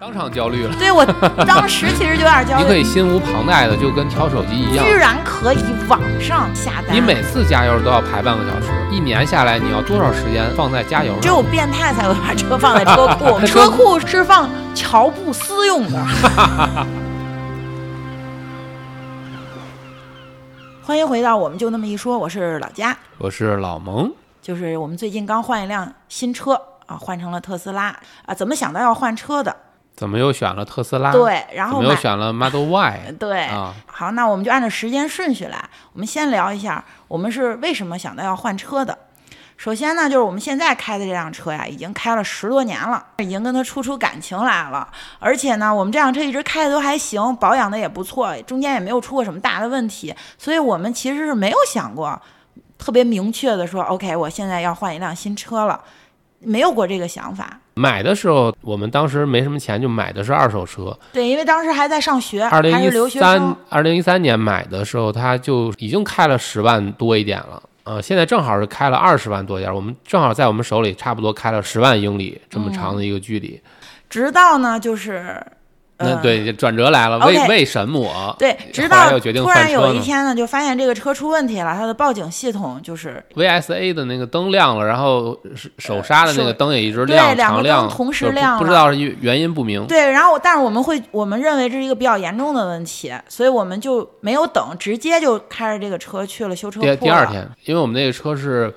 当场焦虑了。对我当时其实就有点焦虑你可，以心无旁贷的，就跟挑手机一样居。然可以网上下单。你每次加油都要排半个小时，一年下来你要多少时间放在加油只有？变态才会把车放在车库，车库是放乔布斯用的。欢迎回到我们就那么一说，我是老佳，我是老蒙，就是我们最近刚换一辆新车啊，换成了特斯拉啊，怎么想到要换车的？怎么又选了特斯拉？，对，然怎么又选了 Model Y？对，啊，好，那我们就按照时间顺序来。我们先聊一下，我们是为什么想到要换车的。首先呢，就是我们现在开的这辆车呀，已经开了十多年了，已经跟它处出感情来了。而且呢，我们这辆车一直开的都还行，保养的也不错，中间也没有出过什么大的问题。所以我们其实是没有想过特别明确的说，OK，我现在要换一辆新车了，没有过这个想法。买的时候我们当时没什么钱，就买的是二手车。对，因为当时还在上学，二零还是留一三。二零一三年买的时候，它就已经开了十万多一点了。呃，现在正好是开了二十万多点儿，我们正好在我们手里差不多开了十万英里这么长的一个距离。直到呢，就是，呃，那对转折来了，为为什么？对，直到突然有一天呢，就发现这个车出问题了，它的报警系统就是 VSA 的那个灯亮了，然后是手刹的那个灯也一直对亮，两个灯同时亮不知道是原原因不明。对，然后但是我们会，我们认为这是一个比较严重的问题，所以我们就没有等，直接就开着这个车去了修车铺第第二天，因为我们那个车是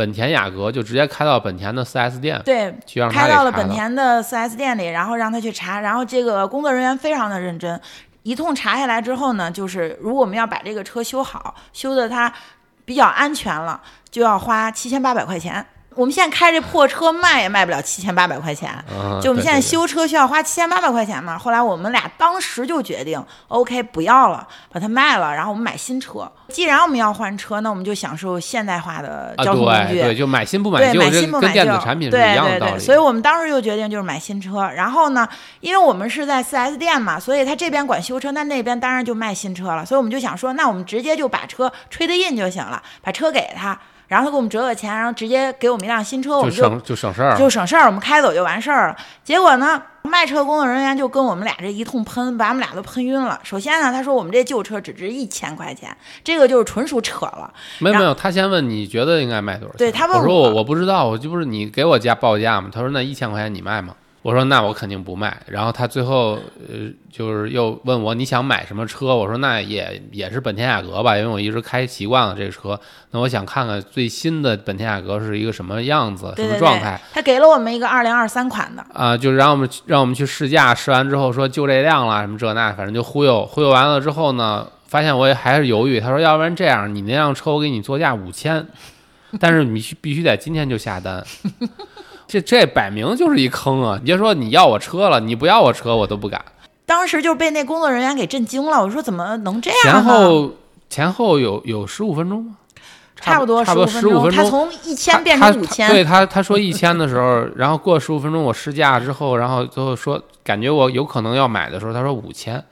本田雅阁，就直接开到本田的 4S 店对，去让他开到了本田的 4S 店里，然后让他去查，然后这个工作人员非常的认真，一通查下来之后呢，就是如果我们要把这个车修好，修的它比较安全了，就要花七千八百块钱。我们现在开这破车卖也卖不了七千八百块钱，嗯，就我们现在修车需要花七千八百块钱嘛。后来我们俩当时就决定，OK 不要了，把它卖了，然后我们买新车。既然我们要换车，那我们就享受现代化的啊，交通工具。对对，就买新不买，旧，这买新不买旧，跟电子产品是对一样的所以我们当时就决定就是买新车。然后呢，因为我们是在 4S 店嘛，所以他这边管修车，那那边当然就卖新车了。所以我们就想说，那我们直接就把车吹的印就行了，把车给他，然后他给我们折个钱，然后直接给我们一辆新车，我们就就省就省事儿。就省事儿，我们开走就完事儿了。结果呢，卖车工作人员就跟我们俩这一通喷，把我们俩都喷晕了。首先呢，他说我们这旧车只值一千块钱，这个就是纯属扯了。没有没有，他先问你觉得应该卖多少钱？对他问我说我我我不知道，我就不是你给我价报价吗。他说那一千块钱你卖吗？我说那我肯定不卖。然后他最后呃就是又问我你想买什么车？我说那也也是本田雅阁吧，因为我一直开习惯了这个车。那我想看看最新的本田雅阁是一个什么样子，什对对对么状态。，他给了我们一个二零二三款的，啊、就是让我们让我们去试驾，试完之后说就这辆了，什么这那，反正就忽悠忽悠完了之后呢，发现我也还是犹豫。他说，要不然这样，你那辆车我给你作价五千，但是你必须必须得今天就下单。这这摆明就是一坑啊！你就说你要我车了，你不要我车我都不敢。当时就被那工作人员给震惊了。我说怎么能这样呢？前后前后有有十五分钟吗？差不多差不多十十五分钟。他从一千变成五千，对他他说一千的时候，然后过十五分钟我试驾之后，然后最后说感觉我有可能要买的时候，他说五千，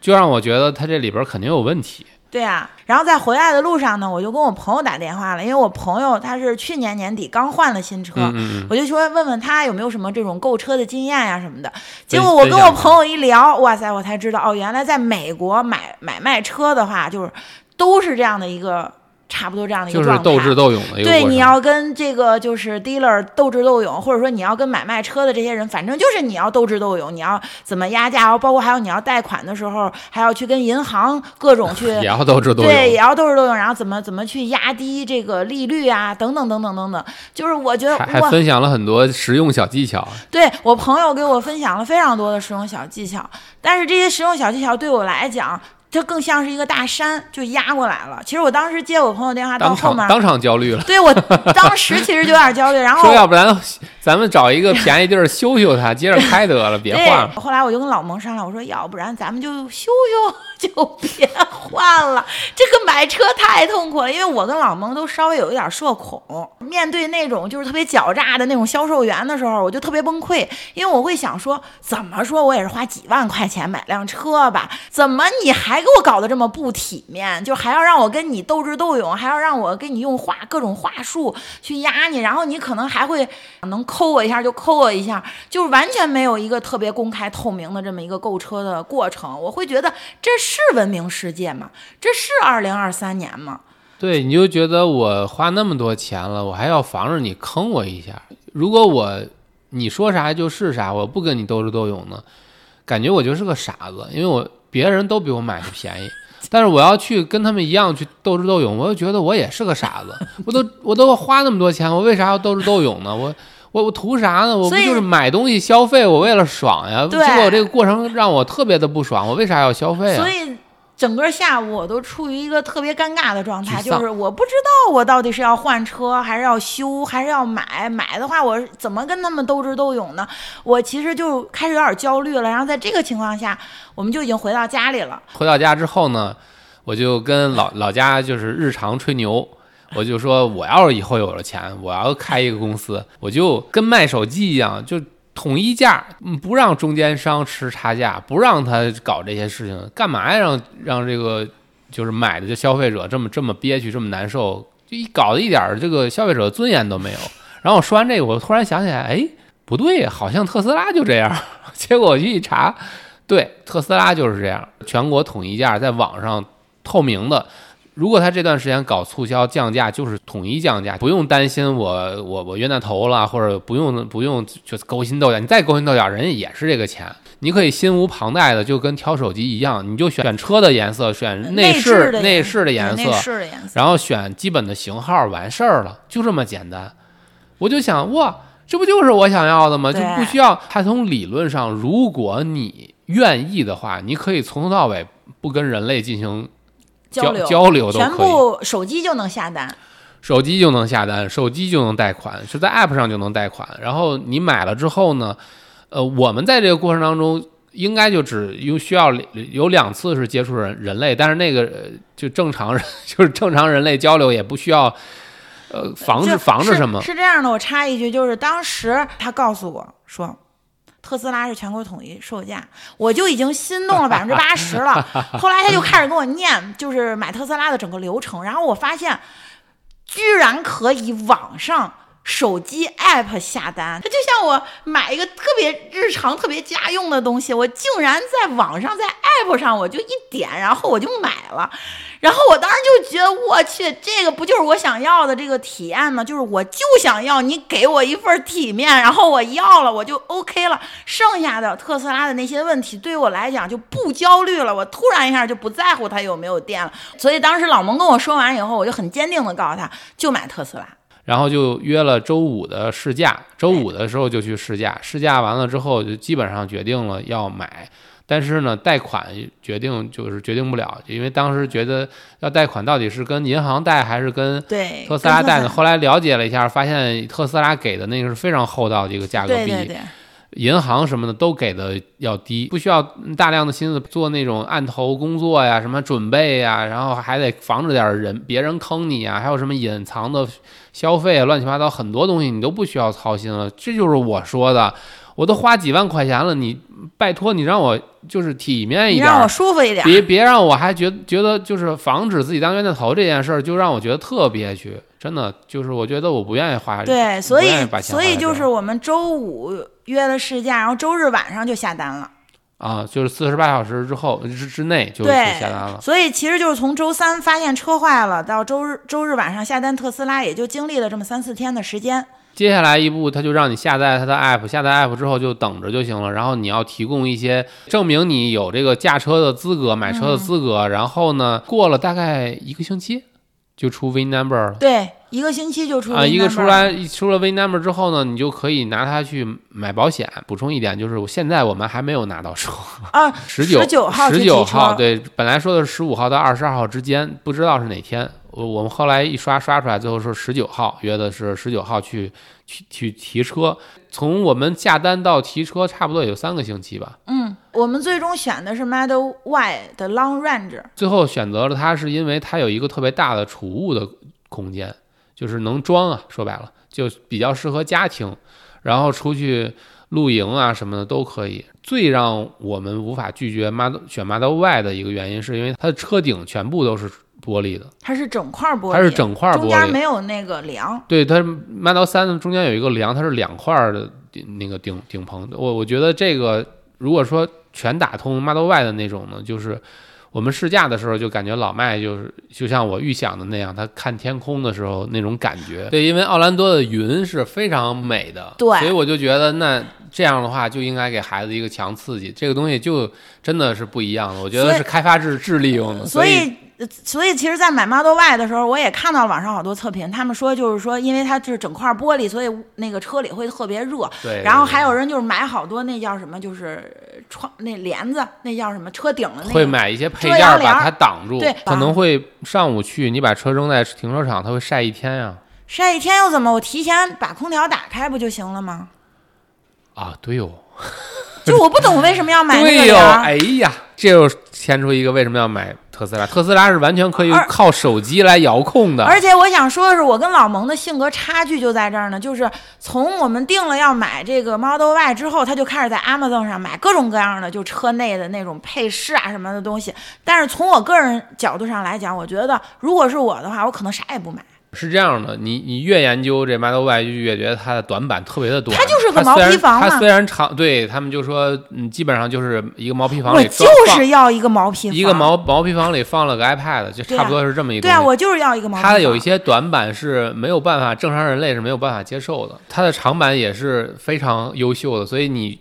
就让我觉得他这里边肯定有问题。对啊，然后在回来的路上呢，我就跟我朋友打电话了，因为我朋友他是去年年底刚换了新车，嗯嗯嗯，我就说问问他有没有什么这种购车的经验呀、什么的。结果我跟我朋友一聊，哇塞，我才知道哦，原来在美国买买卖车的话，就是都是这样的一个差不多这样的一个状态。就是斗智斗勇的一个对，你要跟这个就是 dealer 斗智斗勇，或者说你要跟买卖车的这些人，反正就是你要斗智斗勇，你要怎么压价，包括还有你要贷款的时候，还要去跟银行各种去 也要斗智斗勇。对，也要斗智斗勇，然后怎么怎么去压低这个利率啊，等等等等等等，就是我觉得还还，分享了很多实用小技巧。对我朋友给我分享了非常多的实用小技巧，但是这些实用小技巧对我来讲。它更像是一个大山，就压过来了。其实我当时接我朋友电话到当后面，场当场焦虑了，对我当时其实就有点焦虑，然后说要不然咱们找一个便宜地儿修修它，接着开得了，别换了。后来我就跟老蒙商量，我说要不然咱们就修修，就别换了。这个买车太痛苦了，因为我跟老蒙都稍微有一点社恐，面对那种就是特别狡诈的那种销售员的时候，我就特别崩溃，因为我会想说，怎么说我也是花几万块钱买辆车吧，怎么你还还给我搞得这么不体面，就还要让我跟你斗智斗勇，还要让我给你用话各种话术去压你，然后你可能还会能抠我一下就抠我一下，就是完全没有一个特别公开透明的这么一个购车的过程。我会觉得这是文明世界吗？这是二零二三年吗？对，你就觉得我花那么多钱了，我还要防着你坑我一下。如果我你说啥就是啥，我不跟你斗智斗勇呢，感觉我就是个傻子，因为我别人都比我买的便宜，但是我要去跟他们一样去斗智斗勇，我又觉得我也是个傻子。我都我都花那么多钱，我为啥要斗智斗勇呢？我我我图啥呢？我不就是买东西消费，我为了爽呀。结果这个过程让我特别的不爽，我为啥要消费啊？所以整个下午我都处于一个特别尴尬的状态，就是我不知道我到底是要换车，还是要修，还是要买。买的话，我怎么跟他们斗智斗勇呢？我其实就开始有点焦虑了。然后在这个情况下，我们就已经回到家里了。回到家之后呢，我就跟老老家就是日常吹牛，我就说我要是以后有了钱，我要开一个公司，我就跟卖手机一样，就统一价，不让中间商吃差价，不让他搞这些事情，干嘛呀？让让这个就是买的这消费者这么这么憋屈，这么难受，就一搞得一点这个消费者尊严都没有。然后说完这个，我突然想起来，哎，不对，好像特斯拉就这样。结果我一查，对，特斯拉就是这样，全国统一价，在网上透明的。如果他这段时间搞促销降价，就是统一降价，不用担心我我我冤大头了，或者不用不用就勾心斗角。你再勾心斗角，人家也是这个钱，你可以心无旁贷的，就跟挑手机一样，你就选选车的颜色，选内饰内饰的颜色对内，饰的颜色。然后选基本的型号，完事儿了，就这么简单。我就想，哇，这不就是我想要的吗？就不需要。他从理论上，如果你愿意的话，你可以从头到尾不跟人类进行交流交流都全部手机就能下单。手机就能下单，手机就能贷款，是在 App 上就能贷款。然后你买了之后呢，呃，我们在这个过程当中。应该就只有需要有两次是接触人人类，但是那个呃就正常人 就是正常人类交流也不需要，呃，防止防止什么是？是这样的，我插一句，就是当时他告诉我说，特斯拉是全国统一售价，我就已经心动了百分之八十了。后来他就开始跟我念，就是买特斯拉的整个流程，然后我发现，居然可以网上。手机 app 下单，它就像我买一个特别日常、特别家用的东西，我竟然在网上在 app 上我就一点，然后我就买了。然后我当时就觉得，我去，这个不就是我想要的这个体验吗？就是我就想要你给我一份体面，然后我要了，我就 OK 了。剩下的特斯拉的那些问题，对于我来讲就不焦虑了。我突然一下就不在乎它有没有电了。所以当时老蒙跟我说完以后，我就很坚定的告诉他，就买特斯拉。然后就约了周五的试驾，周五的时候就去试驾，试驾完了之后就基本上决定了要买，但是呢，贷款决定就是决定不了，因为当时觉得要贷款到底是跟银行贷还是跟特斯拉贷呢？后来了解了一下，发现特斯拉给的那个是非常厚道的一个价格，比对对对，银行什么的都给的要低，不需要大量的心思做那种案头工作呀，什么准备呀，然后还得防着点人别人坑你啊，还有什么隐藏的消费啊，乱七八糟很多东西你都不需要操心了。这就是我说的，我都花几万块钱了，你拜托你让我就是体面一点让我，舒服一点。别别让我还觉觉得就是防止自己当冤大头这件事儿，就让我觉得特憋屈。真的就是我觉得我不愿意花，对，所以所以就是我们周五约了试驾，然后周日晚上就下单了。啊，就是四十八小时之后之之内就下单了。所以其实就是从周三发现车坏了，到周日周日晚上下单特斯拉，也就经历了这么三四天的时间。接下来一步，他就让你下载他的 app，下载 app 之后就等着就行了。然后你要提供一些证明你有这个驾车的资格、买车的资格。然后呢，过了大概一个星期就出 VIN number 了。对，一个星期就出啊一个出来出了 VIN number 之后呢，你就可以拿它去买保险。补充一点，就是现在我们还没有拿到车，啊，十九19号十九号，对，本来说的是十五号到二十二号之间，不知道是哪天。我我们后来一刷刷出来，最后说十九号，约的是十九号去去去提车。从我们下单到提车，差不多也就三个星期吧。嗯，我们最终选的是 Model Y 的 Long Range。最后选择了它，是因为它有一个特别大的储物的空间，就是能装啊。说白了，就比较适合家庭，然后出去露营啊什么的都可以。最让我们无法拒绝 Model 选 Model Y 的一个原因，是因为它的车顶全部都是玻璃的，它是整块玻璃，它是整块玻璃中间。没有那个梁。对，它 Model 三中间有一个梁，它是两块儿的顶那个顶顶棚。我我觉得这个如果说全打通 Model Y 的那种呢，就是我们试驾的时候就感觉老麦就是就像我预想的那样，他看天空的时候那种感觉。对，因为奥兰多的云是非常美的，对所以我就觉得那这样的话就应该给孩子一个强刺激，这个东西就真的是不一样的。我觉得是开发智智力用的，所以所以其实，在买 Model Y 的时候，我也看到网上好多测评，他们说就是说，因为它就是整块玻璃，所以那个车里会特别热。对，然后还有人就是买好多那叫什么，就是窗那帘子，那叫什么车顶的那个。会买一些配件把它挡住对，可能会上午去，你把车扔在停车场，它会晒一天呀。晒一天又怎么？我提前把空调打开不就行了吗？啊，对哦，就我不懂为什么要买那个帘儿。哎呀，这又牵出一个为什么要买特斯拉？特斯拉是完全可以靠手机来遥控的，而且我想说的是，我跟老蒙的性格差距就在这儿呢，就是从我们定了要买这个 Model Y 之后，他就开始在 Amazon 上买各种各样的就车内的那种配饰啊什么的东西。但是从我个人角度上来讲，我觉得如果是我的话，我可能啥也不买。是这样的，你你越研究这 Model Y，就越觉得它的短板特别的多。它就是个毛坯房嘛它虽然长，对他们就说，嗯，基本上就是一个毛坯房我里装就是要一个毛坯房，一个毛毛坯房里放了个 iPad，就差不多是这么一个。对啊，我就是要一个毛坯房。它有一些短板是没有办法，正常人类是没有办法接受的。它的长板也是非常优秀的，所以你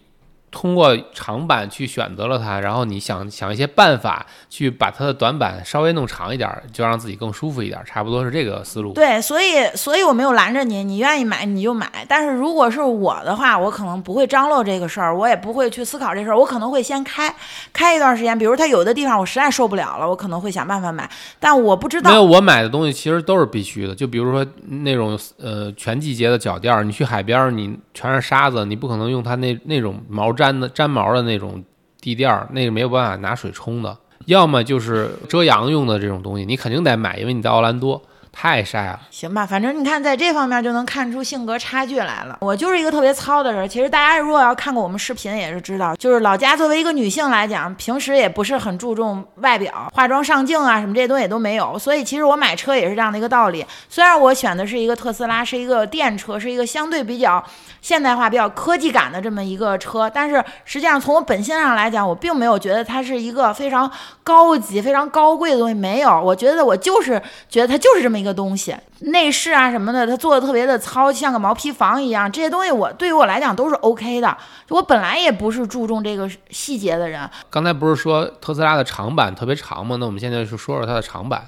通过长板去选择了它，然后你想想一些办法去把它的短板稍微弄长一点儿，就让自己更舒服一点儿，差不多是这个思路。对，所以所以我没有拦着你，你愿意买你就买。但是如果是我的话，我可能不会张罗这个事儿，我也不会去思考这事儿，我可能会先开开一段时间。比如它有的地方我实在受不了了，我可能会想办法买，但我不知没有，道。我买的东西其实都是必须的。就比如说那种呃全季节的脚垫儿，你去海边，你全是沙子，你不可能用它那那种毛粘的粘毛的那种地垫儿，那个没有办法拿水冲的。要么就是遮阳用的这种东西，你肯定得买，因为你在奥兰多太晒了。行吧，反正你看在这方面就能看出性格差距来了。我就是一个特别糙的人。其实大家如果要看过我们视频，也是知道，就是老家作为一个女性来讲，平时也不是很注重外表，化妆上镜啊什么这些东西都没有。所以其实我买车也是这样的一个道理。虽然我选的是一个特斯拉，是一个电车，是一个相对比较现代化、比较科技感的这么一个车，但是实际上从我本性上来讲，我并没有觉得它是一个非常高级、非常高贵的东西。没有，我觉得我就是觉得它就是这么一个东西。内饰啊什么的，它做的特别的糙，像个毛坯房一样。这些东西我对于我来讲都是 OK 的。我本来也不是注重这个细节的人，刚才不是说特斯拉的长板特别长吗？那我们现在就说说它的长板，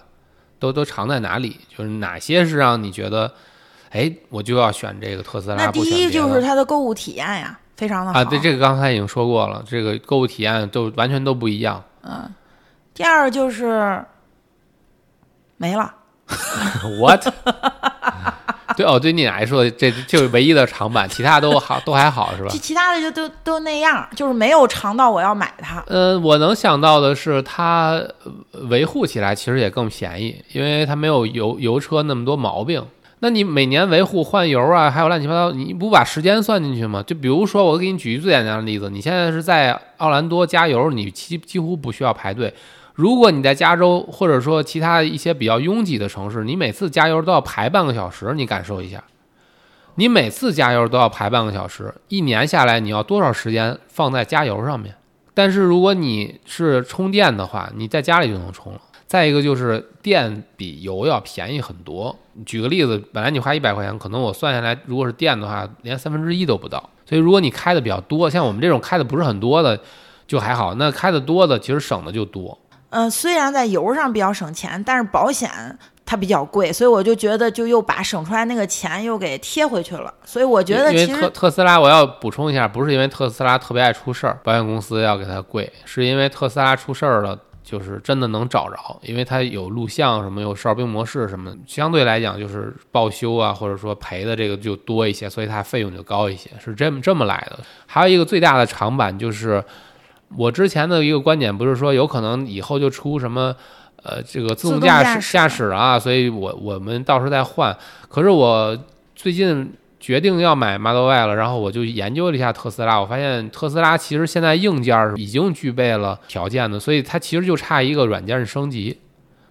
都都长在哪里？就是哪些是让你觉得，哎，我就要选这个特斯拉？那第一就是它的购物体验呀，非常的好。啊，对，这个刚才已经说过了，这个购物体验都完全都不一样。嗯第二就是没了。What？对哦，对你来说，这就是唯一的长板，其他都好，都还好，是吧其？其他的就都都那样，就是没有长到我要买它。呃，我能想到的是，它呃维护起来其实也更便宜，因为它没有油油车那么多毛病。那你每年维护换油啊，还有乱七八糟，你不把时间算进去吗？就比如说，我给你举一最简单的例子，你现在是在奥兰多加油，你几几乎不需要排队。如果你在加州或者说其他一些比较拥挤的城市，你每次加油都要排半个小时，你感受一下。你每次加油都要排半个小时，一年下来你要多少时间放在加油上面？但是如果你是充电的话，你在家里就能充了。再一个就是电比油要便宜很多。举个例子，本来你花一百块钱，可能我算下来，如果是电的话，连三分之一都不到。所以如果你开的比较多，像我们这种开的不是很多的，就还好。那开的多的，其实省的就多。嗯、虽然在油上比较省钱，但是保险它比较贵，所以我就觉得就又把省出来那个钱又给贴回去了。所以我觉得因为特特斯拉，我要补充一下，不是因为特斯拉特别爱出事儿，保险公司要给它贵，是因为特斯拉出事儿了，就是真的能找着，因为它有录像什么，有哨兵模式什么，相对来讲就是报修啊，或者说赔的这个就多一些，所以它费用就高一些，是这么这么来的。还有一个最大的长板就是，我之前的一个观点不是说有可能以后就出什么。呃，这个自动驾驾驶驶驾驶啊，所以我我们到时候再换。可是我最近决定要买 Model Y 了，然后我就研究了一下特斯拉，我发现特斯拉其实现在硬件儿已经具备了条件的，所以它其实就差一个软件升级。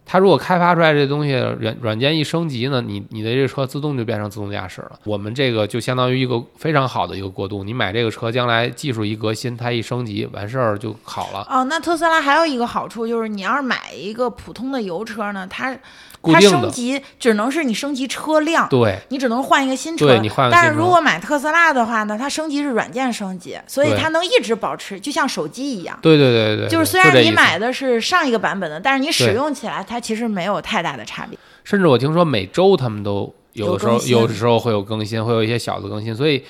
它如果开发出来这东西软软件一升级呢，你你的这车自动就变成自动驾驶了。我们这个就相当于一个非常好的一个过渡。你买这个车，将来技术一革新，它一升级完事儿就好了。哦，那特斯拉还有一个好处就是，你要是买一个普通的油车呢，它固定的，升级只能是你升级车辆，对你只能换一个新车。对，你换个但是如果买特斯拉的话呢，它升级是软件升级，所以它能一直保持，就像手机一样。对对对对，就是虽然你买的是上一个版本的，但是你使用起来它其实没有太大的差别。甚至我听说每周他们都有的时候有有的时候会有更新，会有一些小的更新，所以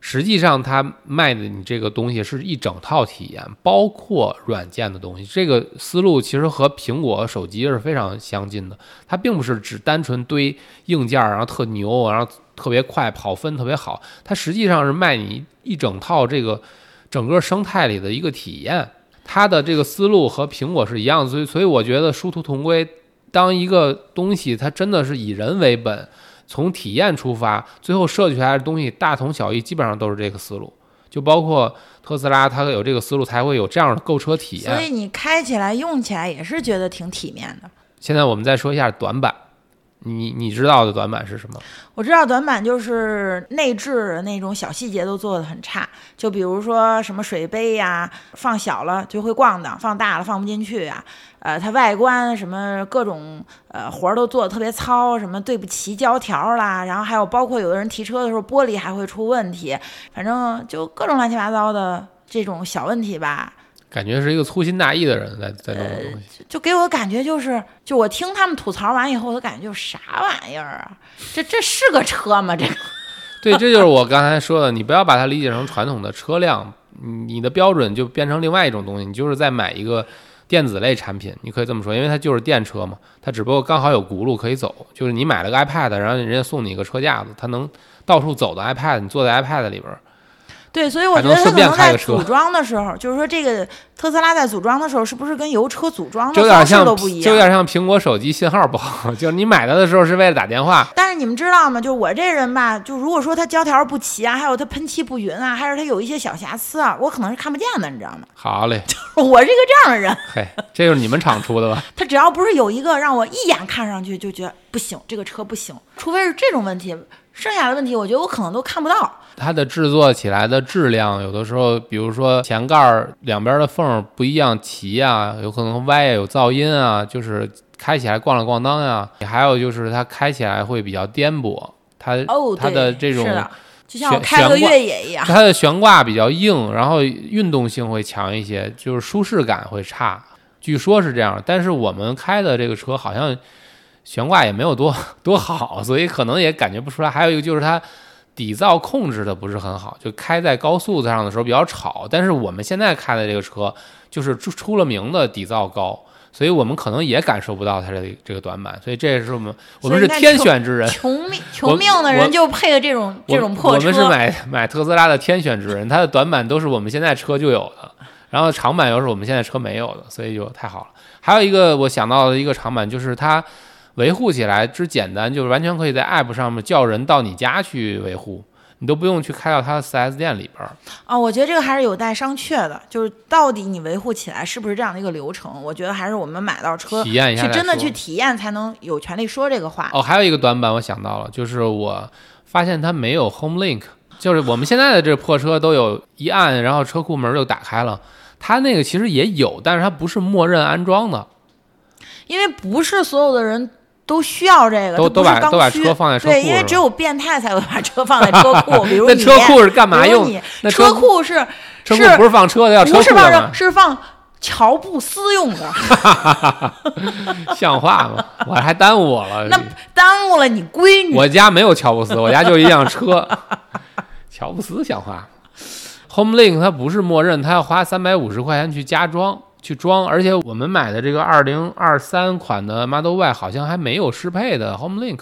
实际上它卖的你这个东西是一整套体验，包括软件的东西。这个思路其实和苹果手机是非常相近的，它并不是只单纯堆硬件，然后特牛，然后特别快，跑分特别好，它实际上是卖你一整套这个整个生态里的一个体验。它的这个思路和苹果是一样的，所以所以我觉得殊途同归。当一个东西它真的是以人为本，从体验出发，最后设计出来的东西大同小异，基本上都是这个思路。就包括特斯拉，它有这个思路，才会有这样的购车体验。所以你开起来、用起来也是觉得挺体面的。现在我们再说一下短板，你你知道的短板是什么？我知道短板就是内置那种小细节都做得很差，就比如说什么水杯呀，放小了就会咣当，放大了放不进去呀。呃，它外观什么各种呃活儿都做得特别糙，什么对不齐胶条啦，然后还有包括有的人提车的时候玻璃还会出问题，反正就各种乱七八糟的这种小问题吧。感觉是一个粗心大意的人在在弄的东西。就给我感觉就是，就我听他们吐槽完以后，我感觉就是啥玩意儿啊？这这是个车吗？这个 对，这就是我刚才说的，你不要把它理解成传统的车辆，你的标准就变成另外一种东西，你就是在买一个电子类产品，你可以这么说，因为它就是电车嘛，它只不过刚好有轱辘可以走，就是你买了个 iPad，然后人家送你一个车架子，它能到处走的 iPad，你坐在 iPad 里边儿，对，所以我觉得它还能顺便可能在组装的时候，就是说这个特斯拉在组装的时候，是不是跟油车组装的方式都不一样？就有点像苹果手机信号不好，就是你买它的时候是为了打电话，但是你们知道吗？就我这人吧，就如果说它胶条不齐啊，还有它喷漆不匀啊，还是它有一些小瑕疵啊，我可能是看不见的，你知道吗？好嘞，我是一个这样的人，嘿，这就是你们厂出的吧？它只要不是有一个让我一眼看上去就觉得不行，这个车不行，除非是这种问题，剩下的问题我觉得我可能都看不到。它的制作起来的质量，有的时候，比如说前盖儿两边的缝儿不一样齐啊，有可能歪呀，有噪音啊，就是开起来咣啷咣当呀。还有就是它开起来会比较颠簸，它、哦，它的这种的，就像开个越野一样。它的悬挂比较硬，然后运动性会强一些，就是舒适感会差。据说是这样，但是我们开的这个车好像悬挂也没有多 多好，所以可能也感觉不出来。还有一个就是它底噪控制的不是很好，就开在高速上的时候比较吵。但是我们现在开的这个车就是出出了名的底噪高，所以我们可能也感受不到它的这个短板。所以这也是我们我们是天选之人。穷命穷命的人就配的这种这种破车。我们是买买特斯拉的天选之人，它的短板都是我们现在车就有的，然后长板又是我们现在车没有的，所以就太好了。还有一个我想到的一个长板就是它维护起来之简单，就是完全可以在 App 上面叫人到你家去维护，你都不用去开到它的 4S 店里边儿。啊、我觉得这个还是有待商榷的，就是到底你维护起来是不是这样的一个流程？我觉得还是我们买到车体验一下再去真的去体验，才能有权利说这个话。哦，还有一个短板我想到了，就是我发现它没有 Home Link，就是我们现在的这破车都有一按，然后车库门就打开了。它那个其实也有，但是它不是默认安装的。因为不是所有的人都需要这个，都都把都把需车放在车库对，因为只有变态才会把车放在车库，比如那你。车库是干嘛用？车车库是车库是不是放车的，要车不是放？是放乔布斯用的，像话吗？我还耽误我了。那耽误了你闺女。我家没有乔布斯，我家就一辆车。乔布斯像话吗？HomeLink 它不是默认，它要花三百五十块钱去加装去装，而且我们买的这个二零二三款的 Model Y 好像还没有适配的 HomeLink。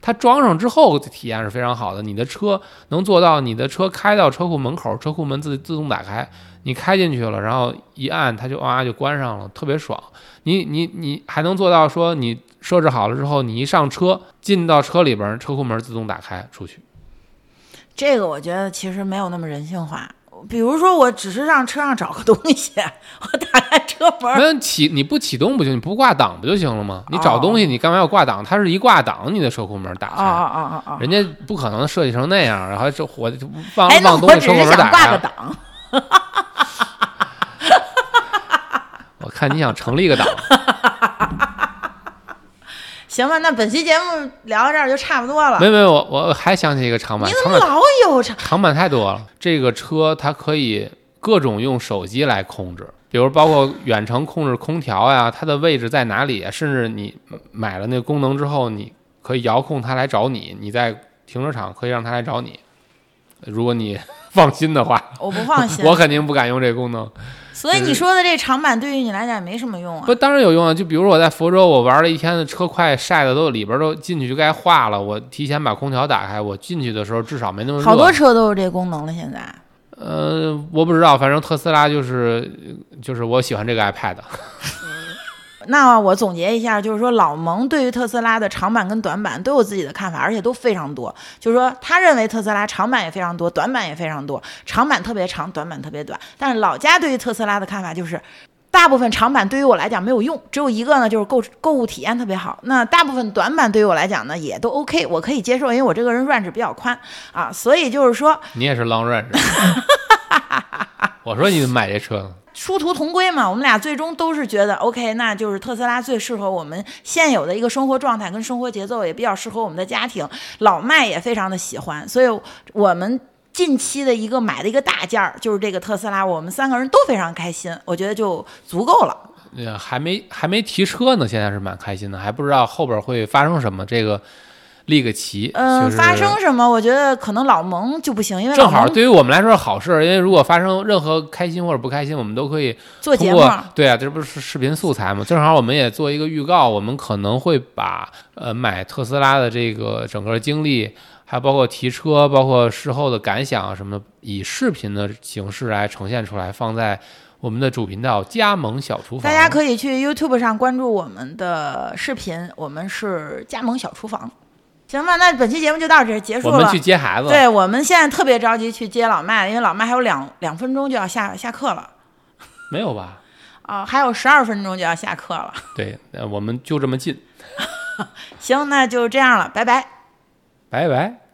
它装上之后体验是非常好的，你的车能做到你的车开到车库门口，车库门自自动打开，你开进去了，然后一按它就哇就关上了，特别爽。你你你还能做到说你设置好了之后，你一上车进到车里边，车库门自动打开出去。这个我觉得其实没有那么人性化。比如说，我只是让车上找个东西，我打开车门，那启你不启动不行，你不挂档不就行了吗？你找东西你干嘛要挂档？它是一挂档，你的车库门打开，哦哦哦哦哦，人家不可能设计成那样，然后这我忘忘东西，车库门打开。想挂个档。我看你想成立一个档，行吧，那本期节目聊到这儿就差不多了。没没，我我还想起一个长板你，怎么老有长？长板太多了。这个车它可以各种用手机来控制，比如包括远程控制空调呀，它的位置在哪里，甚至你买了那个功能之后，你可以遥控它来找你，你在停车场可以让它来找你。如果你放心的话，我不放心。我肯定不敢用这个功能。所以你说的这长板对于你来讲也没什么用啊不，。当然有用啊！就比如我在福州，我玩了一天的车，快晒的都里边都进去就该化了。我提前把空调打开，我进去的时候至少没那么热。好多车都有这功能了，现在。呃，我不知道，反正特斯拉就是就是我喜欢这个 iPad。那我总结一下，就是说老蒙对于特斯拉的长板跟短板都有自己的看法，而且都非常多。就是说，他认为特斯拉长板也非常多，短板也非常多，长板特别长，短板特别短。但是老家对于特斯拉的看法就是。大部分长板对于我来讲没有用，只有一个呢，就是购购物体验特别好。那大部分短板对于我来讲呢，也都 OK，我可以接受，因为我这个人 range 比较宽啊，所以就是说 你也是 long run 是吧我说你怎么买这车呢？殊途同归嘛，我们俩最终都是觉得 OK，那就是特斯拉最适合我们现有的一个生活状态跟生活节奏，也比较适合我们的家庭。老麦也非常的喜欢，所以我们近期的一个买的一个大件儿就是这个特斯拉，我们三个人都非常开心，我觉得就足够了。呃，还没还没提车呢，现在是蛮开心的，还不知道后边会发生什么。这个立个旗，嗯、就是发生什么？我觉得可能老蒙就不行，因为正好对于我们来说是好事，因为如果发生任何开心或者不开心，我们都可以做节目对啊，这不是视频素材嘛？正好我们也做一个预告，我们可能会把呃买特斯拉的这个整个经历，还包括提车，包括事后的感想啊什么的，以视频的形式来呈现出来，放在我们的主频道加盟小厨房。大家可以去 YouTube 上关注我们的视频，我们是加盟小厨房。行吧，那本期节目就到这儿结束了。我们去接孩子，对我们现在特别着急去接老麦，因为老麦还有两两分钟就要下下课了没有吧？啊、还有十二分钟就要下课了。对，呃我们就这么近，行，那就这样了，拜拜。拜拜。